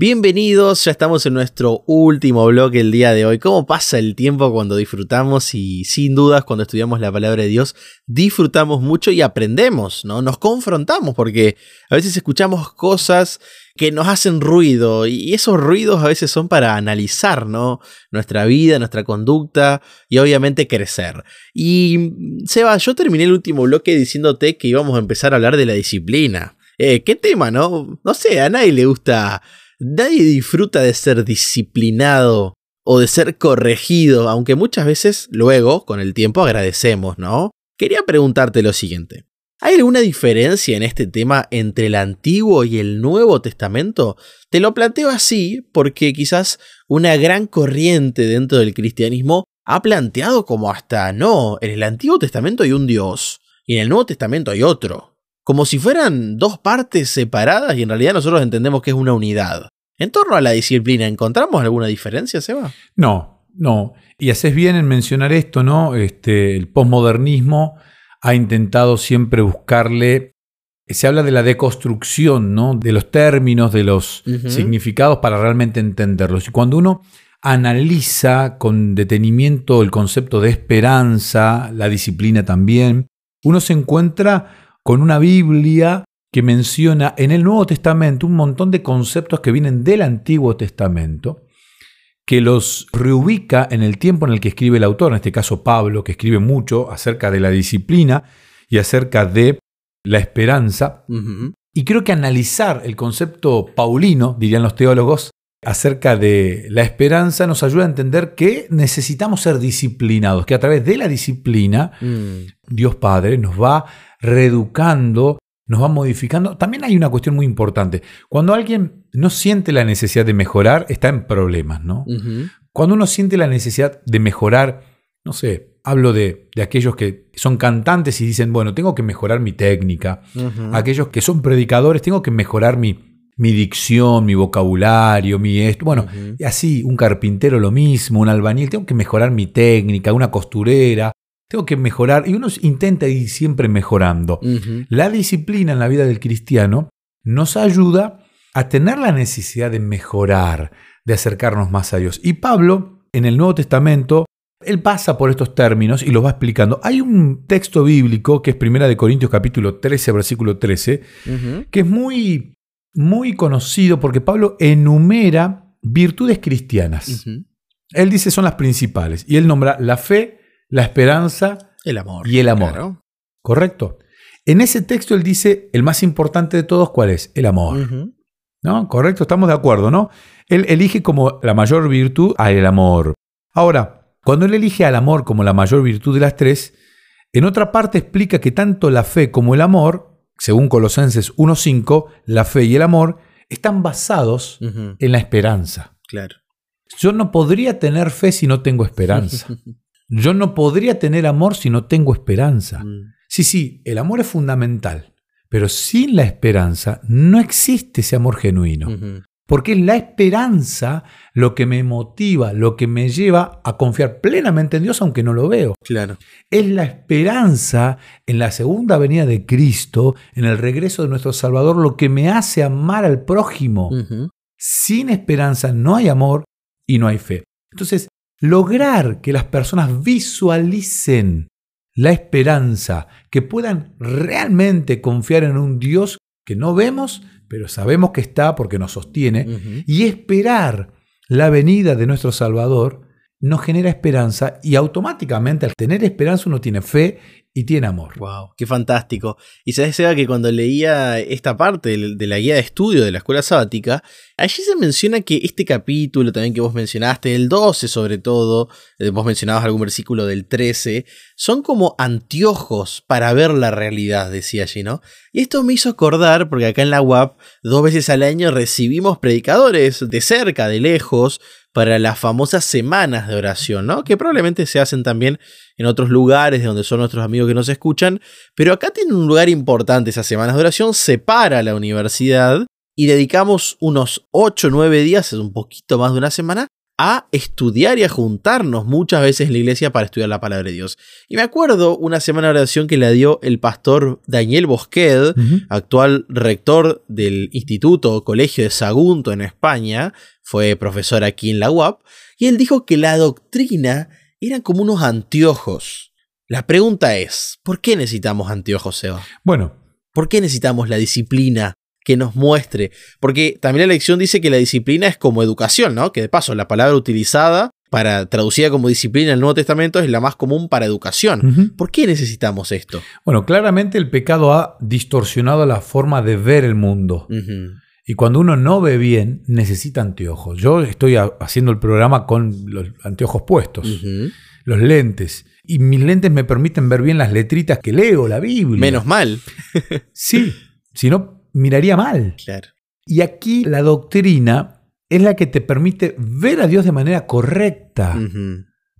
Bienvenidos, ya estamos en nuestro último bloque el día de hoy. ¿Cómo pasa el tiempo cuando disfrutamos? Y sin dudas, cuando estudiamos la palabra de Dios, disfrutamos mucho y aprendemos, ¿no? Nos confrontamos porque a veces escuchamos cosas que nos hacen ruido y esos ruidos a veces son para analizar, ¿no? Nuestra vida, nuestra conducta y obviamente crecer. Y Seba, yo terminé el último bloque diciéndote que íbamos a empezar a hablar de la disciplina. Eh, ¿Qué tema, no? No sé, a nadie le gusta Nadie disfruta de ser disciplinado o de ser corregido, aunque muchas veces luego, con el tiempo, agradecemos, ¿no? Quería preguntarte lo siguiente. ¿Hay alguna diferencia en este tema entre el Antiguo y el Nuevo Testamento? Te lo planteo así porque quizás una gran corriente dentro del cristianismo ha planteado como hasta no, en el Antiguo Testamento hay un Dios y en el Nuevo Testamento hay otro como si fueran dos partes separadas y en realidad nosotros entendemos que es una unidad. En torno a la disciplina, ¿encontramos alguna diferencia, Seba? No, no. Y haces bien en mencionar esto, ¿no? Este, el posmodernismo ha intentado siempre buscarle. Se habla de la deconstrucción, ¿no? De los términos, de los significados para realmente entenderlos. Y cuando uno analiza con detenimiento el concepto de esperanza, la disciplina también, uno se encuentra con una Biblia que menciona en el Nuevo Testamento un montón de conceptos que vienen del Antiguo Testamento, que los reubica en el tiempo en el que escribe el autor, en este caso Pablo, que escribe mucho acerca de la disciplina y acerca de la esperanza. Y creo que analizar el concepto paulino, dirían los teólogos, acerca de la esperanza nos ayuda a entender que necesitamos ser disciplinados, que a través de la disciplina mm. Dios Padre nos va reeducando, nos va modificando. También hay una cuestión muy importante. Cuando alguien no siente la necesidad de mejorar, está en problemas, ¿no? Cuando uno siente la necesidad de mejorar, no sé, hablo de, aquellos que son cantantes y dicen, bueno, tengo que mejorar mi técnica. Aquellos que son predicadores, tengo que mejorar mi, mi dicción, mi vocabulario, mi esto. Bueno, y así, un carpintero lo mismo, un albañil, tengo que mejorar mi técnica, una costurera, tengo que mejorar, y uno intenta ir siempre mejorando. La disciplina en la vida del cristiano nos ayuda a tener la necesidad de mejorar, de acercarnos más a Dios. Y Pablo, en el Nuevo Testamento, él pasa por estos términos y los va explicando. Hay un texto bíblico que es Primera de Corintios capítulo 13, versículo 13, que es muy, muy conocido porque Pablo enumera virtudes cristianas. Él dice son las principales y él nombra la fe, la esperanza el amor, y el amor. ¿Correcto? En ese texto él dice, el más importante de todos, ¿cuál es? El amor. ¿No? Correcto, estamos de acuerdo, ¿no? Él elige como la mayor virtud a el amor. Ahora, cuando él elige al amor como la mayor virtud de las tres, en otra parte explica que tanto la fe como el amor, según Colosenses 1.5, la fe y el amor están basados en la esperanza. Claro. Yo no podría tener fe si no tengo esperanza. Yo no podría tener amor si no tengo esperanza. Mm. Sí, sí, el amor es fundamental, pero sin la esperanza no existe ese amor genuino. Porque es la esperanza lo que me motiva, lo que me lleva a confiar plenamente en Dios aunque no lo veo. Claro. Es la esperanza en la segunda venida de Cristo, en el regreso de nuestro Salvador, lo que me hace amar al prójimo. Sin esperanza no hay amor y no hay fe. Entonces, lograr que las personas visualicen la esperanza, que puedan realmente confiar en un Dios que no vemos, pero sabemos que está porque nos sostiene, y esperar la venida de nuestro Salvador, nos genera esperanza y automáticamente al tener esperanza uno tiene fe y tiene amor. Wow, qué fantástico. Y se desea que cuando leía esta parte de la guía de estudio de la escuela sabática, allí se menciona que este capítulo también que vos mencionaste, el 12 sobre todo, eh, vos mencionabas algún versículo del 13, son como anteojos para ver la realidad, decía allí, ¿no? Y esto me hizo acordar, porque acá en la UAP, dos veces al año recibimos predicadores de cerca, de lejos, para las famosas semanas de oración, ¿no? Que probablemente se hacen también en otros lugares de donde son nuestros amigos que nos escuchan, pero acá tiene un lugar importante esas semanas de oración, separa la universidad y dedicamos unos 8 o 9 días, es un poquito más de una semana, a estudiar y a juntarnos muchas veces en la iglesia para estudiar la palabra de Dios. Y me acuerdo una semana de oración que le dio el pastor Daniel Bosqued, actual rector del Instituto o Colegio de Sagunto en España, fue profesor aquí en la UAP, y él dijo que la doctrina eran como unos anteojos. La pregunta es, ¿por qué necesitamos anteojos, Seba? Bueno. ¿Por qué necesitamos la disciplina que nos muestre. Porque también la lección dice que la disciplina es como educación, ¿no? Que de paso la palabra utilizada para traducida como disciplina en el Nuevo Testamento es la más común para educación. ¿Por qué necesitamos esto? Bueno, claramente el pecado ha distorsionado la forma de ver el mundo. Y cuando uno no ve bien, necesita anteojos. Yo estoy haciendo el programa con los anteojos puestos, los lentes. Y mis lentes me permiten ver bien las letritas que leo, la Biblia. Menos mal. sí, si no miraría mal. Claro. Y aquí la doctrina es la que te permite ver a Dios de manera correcta,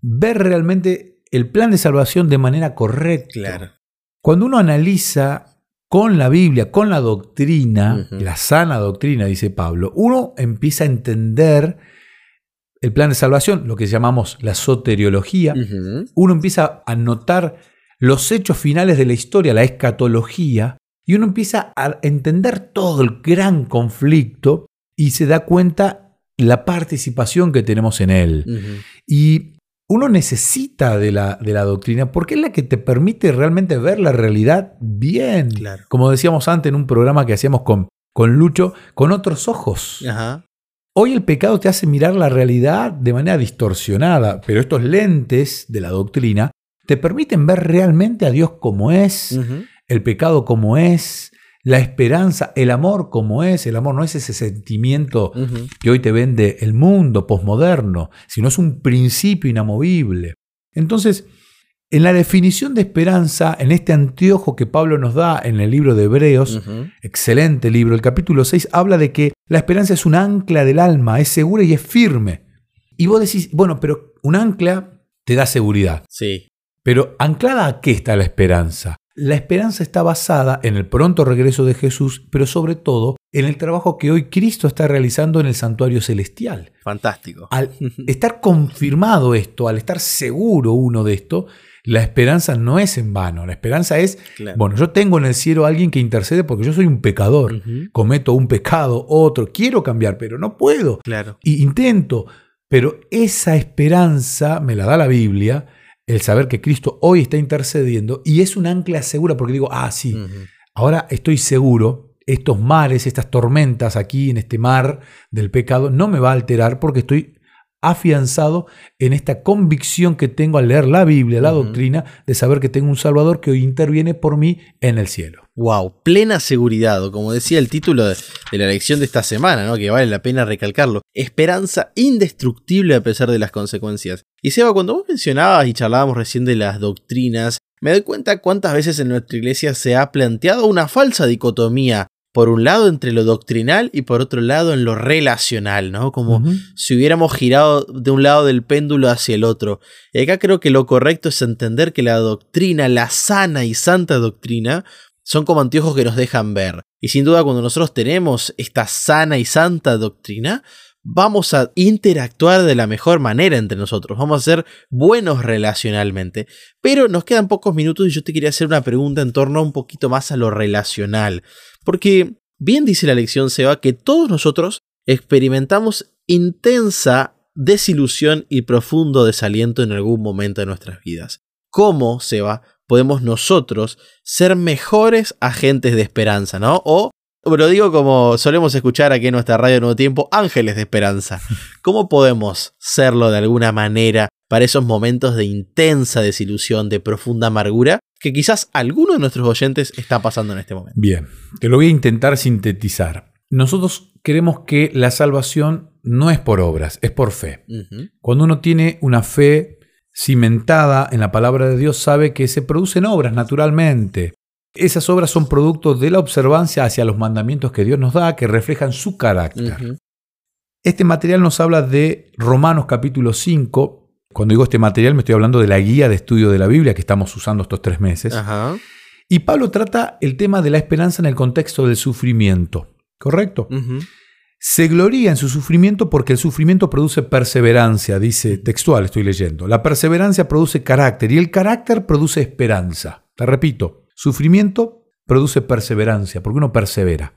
ver realmente el plan de salvación de manera correcta. Claro. Cuando uno analiza con la Biblia, con la doctrina, la sana doctrina, dice Pablo, uno empieza a entender el plan de salvación, lo que llamamos la soteriología, uno empieza a notar los hechos finales de la historia, la escatología, y uno empieza a entender todo el gran conflicto y se da cuenta la participación que tenemos en él. Y uno necesita de la, de la, doctrina porque es la que te permite realmente ver la realidad bien. Como decíamos antes en un programa que hacíamos con, con Lucho, con otros ojos. Hoy el pecado te hace mirar la realidad de manera distorsionada, pero estos lentes de la doctrina te permiten ver realmente a Dios como es, el pecado como es, la esperanza, el amor como es. El amor no es ese sentimiento que hoy te vende el mundo posmoderno, sino es un principio inamovible. Entonces, en la definición de esperanza, en este anteojo que Pablo nos da en el libro de Hebreos, excelente libro, el capítulo 6 habla de que la esperanza es un ancla del alma, es segura y es firme. Y vos decís, bueno, pero un ancla te da seguridad. Sí. Pero anclada a qué está la esperanza? La esperanza está basada en el pronto regreso de Jesús, pero sobre todo en el trabajo que hoy Cristo está realizando en el santuario celestial. Fantástico. Al estar confirmado esto, al estar seguro uno de esto, la esperanza no es en vano. La esperanza es, bueno, yo tengo en el cielo a alguien que intercede porque yo soy un pecador. Cometo un pecado, otro, quiero cambiar, pero no puedo. Claro. Y intento. Pero esa esperanza me la da la Biblia el saber que Cristo hoy está intercediendo y es un ancla segura porque digo, ah, sí, ahora estoy seguro, estos mares, estas tormentas aquí en este mar del pecado no me va a alterar porque estoy afianzado en esta convicción que tengo al leer la Biblia, la doctrina, de saber que tengo un Salvador que hoy interviene por mí en el cielo. Wow, plena seguridad, como decía el título de, la lección de esta semana, ¿no? que vale la pena recalcarlo. Esperanza indestructible a pesar de las consecuencias. Y Seba, cuando vos mencionabas y charlábamos recién de las doctrinas, me doy cuenta cuántas veces en nuestra iglesia se ha planteado una falsa dicotomía por un lado entre lo doctrinal y por otro lado en lo relacional, ¿no? Como si hubiéramos girado de un lado del péndulo hacia el otro. Y acá creo que lo correcto es entender que la doctrina, la sana y santa doctrina, son como anteojos que nos dejan ver. Y sin duda cuando nosotros tenemos esta sana y santa doctrina, vamos a interactuar de la mejor manera entre nosotros, vamos a ser buenos relacionalmente. Pero nos quedan pocos minutos y yo te quería hacer una pregunta en torno un poquito más a lo relacional. Porque bien dice la lección Seba que todos nosotros experimentamos intensa desilusión y profundo desaliento en algún momento de nuestras vidas. ¿Cómo, Seba, podemos nosotros ser mejores agentes de esperanza, ¿no? Lo digo como solemos escuchar aquí en nuestra radio Nuevo Tiempo, ángeles de esperanza. ¿Cómo podemos serlo de alguna manera para esos momentos de intensa desilusión, de profunda amargura, que quizás alguno de nuestros oyentes está pasando en este momento. Bien, te lo voy a intentar sintetizar. Nosotros creemos que la salvación no es por obras, es por fe. Cuando uno tiene una fe cimentada en la palabra de Dios, sabe que se producen obras naturalmente. Esas obras son producto de la observancia hacia los mandamientos que Dios nos da, que reflejan su carácter. Este material nos habla de Romanos capítulo 5, cuando digo este material me estoy hablando de la guía de estudio de la Biblia que estamos usando estos tres meses. Y Pablo trata el tema de la esperanza en el contexto del sufrimiento, ¿correcto? se gloría en su sufrimiento porque el sufrimiento produce perseverancia, dice textual, estoy leyendo. La perseverancia produce carácter y el carácter produce esperanza. Te repito, sufrimiento produce perseverancia, porque uno persevera.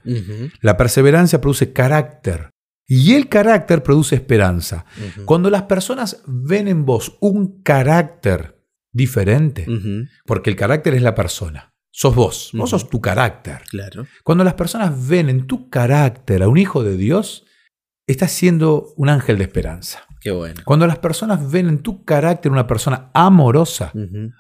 La perseverancia produce carácter y el carácter produce esperanza. Cuando las personas ven en vos un carácter diferente, porque el carácter es la persona. Sos vos, vos sos tu carácter. Claro. Cuando las personas ven en tu carácter a un hijo de Dios, estás siendo un ángel de esperanza. Qué bueno. Cuando las personas ven en tu carácter una persona amorosa,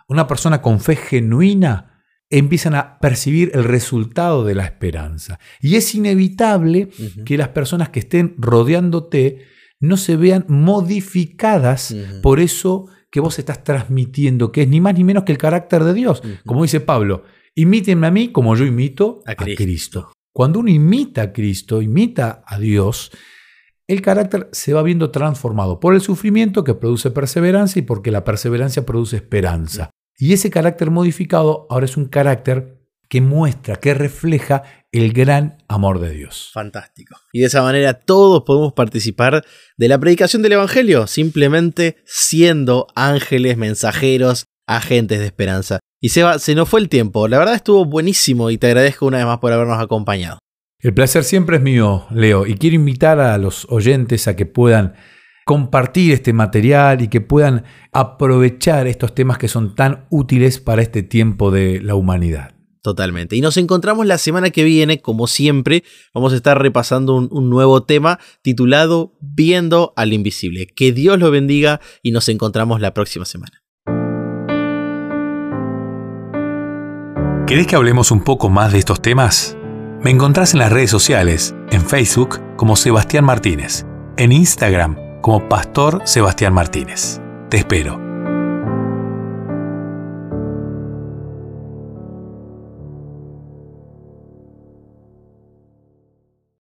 una persona con fe genuina, empiezan a percibir el resultado de la esperanza. Y es inevitable que las personas que estén rodeándote no se vean modificadas por eso que vos estás transmitiendo, que es ni más ni menos que el carácter de Dios. Como dice Pablo, Imítenme a mí como yo imito a Cristo. Cuando uno imita a Cristo, imita a Dios, el carácter se va viendo transformado por el sufrimiento que produce perseverancia y porque la perseverancia produce esperanza. Y ese carácter modificado ahora es un carácter que muestra, que refleja el gran amor de Dios. Fantástico. Y de esa manera todos podemos participar de la predicación del Evangelio, simplemente siendo ángeles, mensajeros, agentes de esperanza. Y Seba, se nos fue el tiempo. La verdad estuvo buenísimo y te agradezco una vez más por habernos acompañado. El placer siempre es mío, Leo, y quiero invitar a los oyentes a que puedan compartir este material y que puedan aprovechar estos temas que son tan útiles para este tiempo de la humanidad. Totalmente. Y nos encontramos la semana que viene, como siempre, vamos a estar repasando un, un, nuevo tema titulado Viendo al Invisible. Que Dios lo bendiga y nos encontramos la próxima semana. ¿Querés que hablemos un poco más de estos temas? Me encontrás en las redes sociales, en Facebook como Sebastián Martínez, en Instagram como Pastor Sebastián Martínez. Te espero.